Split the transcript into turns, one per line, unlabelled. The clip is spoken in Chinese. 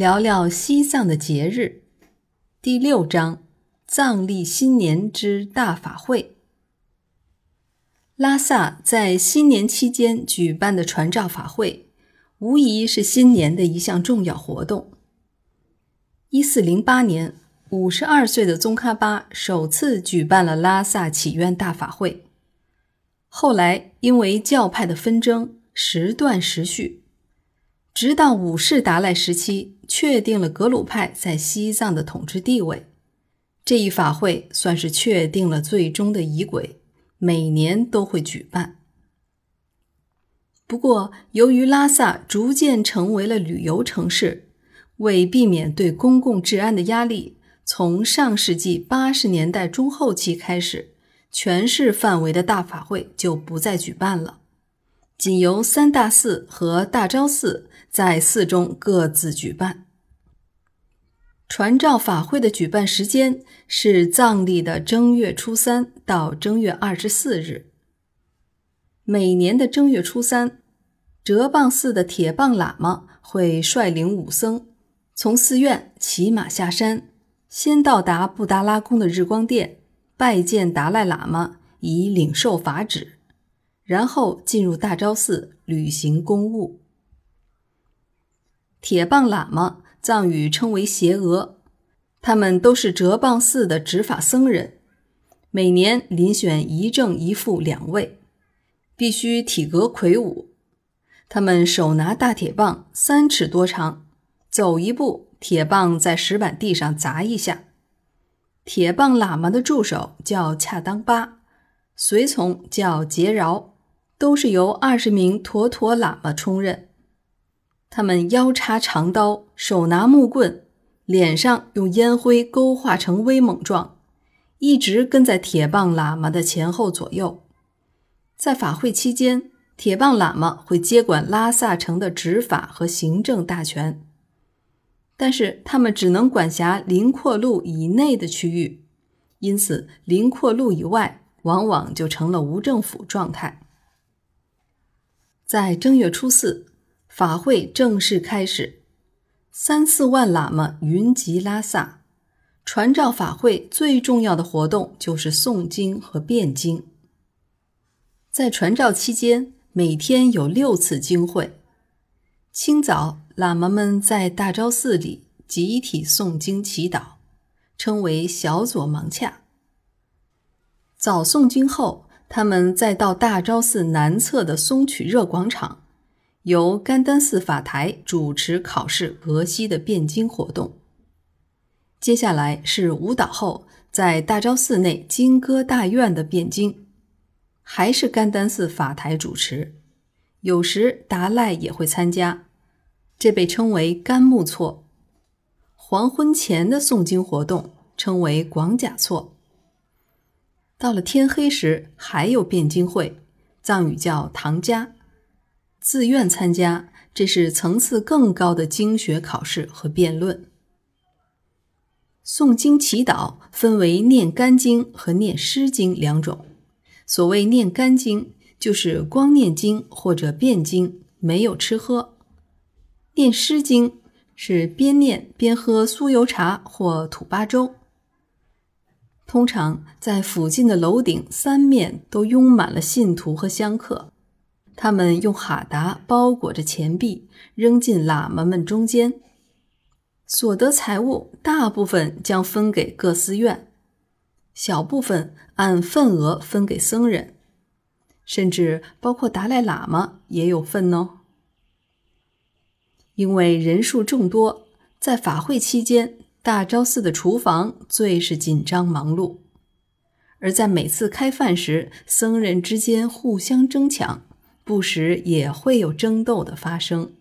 聊聊西藏的节日。第六章：藏历新年之大法会。拉萨在新年期间举办的传召法会，无疑是新年的一项重要活动。一四零八年，五十二岁的宗喀巴首次举办了拉萨祈愿大法会。后来因为教派的纷争，时断时续，直到五世达赖时期，确定了格鲁派在西藏的统治地位。这一法会算是确定了最终的仪轨。每年都会举办。不过，由于拉萨逐渐成为了旅游城市，为避免对公共治安的压力，从上世纪八十年代中后期开始，全市范围的大法会就不再举办了，仅由三大寺和大昭寺在寺中各自举办。传召法会的举办时间是藏历的正月初三到正月二十四日。每年的正月初三，哲蚌寺的铁棒喇嘛会率领武僧从寺院骑马下山，先到达布达拉宫的日光殿拜见达赖喇嘛，以领受法旨，然后进入大昭寺履行公务。铁棒喇嘛。藏语称为邪额，他们都是哲蚌寺的执法僧人，每年遴选一正一副两位，必须体格魁梧。他们手拿大铁棒，三尺多长，走一步，铁棒在石板地上砸一下。铁棒喇嘛的助手叫恰当巴，随从叫杰饶，都是由二十名妥妥喇嘛充任。他们腰插长刀，手拿木棍，脸上用烟灰勾画成威猛状，一直跟在铁棒喇嘛的前后左右。在法会期间，铁棒喇嘛会接管拉萨城的执法和行政大权，但是他们只能管辖林阔路以内的区域，因此林阔路以外往往就成了无政府状态。在正月初四。法会正式开始，三四万喇嘛云集拉萨。传召法会最重要的活动就是诵经和辩经。在传召期间，每天有六次经会。清早，喇嘛们在大昭寺里集体诵经祈祷，称为小左芒恰。早诵经后，他们再到大昭寺南侧的松曲热广场。由甘丹寺法台主持考试额西的辩经活动。接下来是舞蹈后，在大昭寺内金戈大院的辩经，还是甘丹寺法台主持，有时达赖也会参加，这被称为甘木错。黄昏前的诵经活动称为广甲错。到了天黑时，还有辩经会，藏语叫唐家。自愿参加，这是层次更高的经学考试和辩论。诵经祈祷分为念干经和念诗经两种。所谓念干经，就是光念经或者辩经，没有吃喝；念诗经是边念边喝酥油茶或土巴粥。通常在附近的楼顶三面都拥满了信徒和香客。他们用哈达包裹着钱币，扔进喇嘛们中间。所得财物大部分将分给各寺院，小部分按份额分给僧人，甚至包括达赖喇嘛也有份哦。因为人数众多，在法会期间，大昭寺的厨房最是紧张忙碌，而在每次开饭时，僧人之间互相争抢。不时也会有争斗的发生。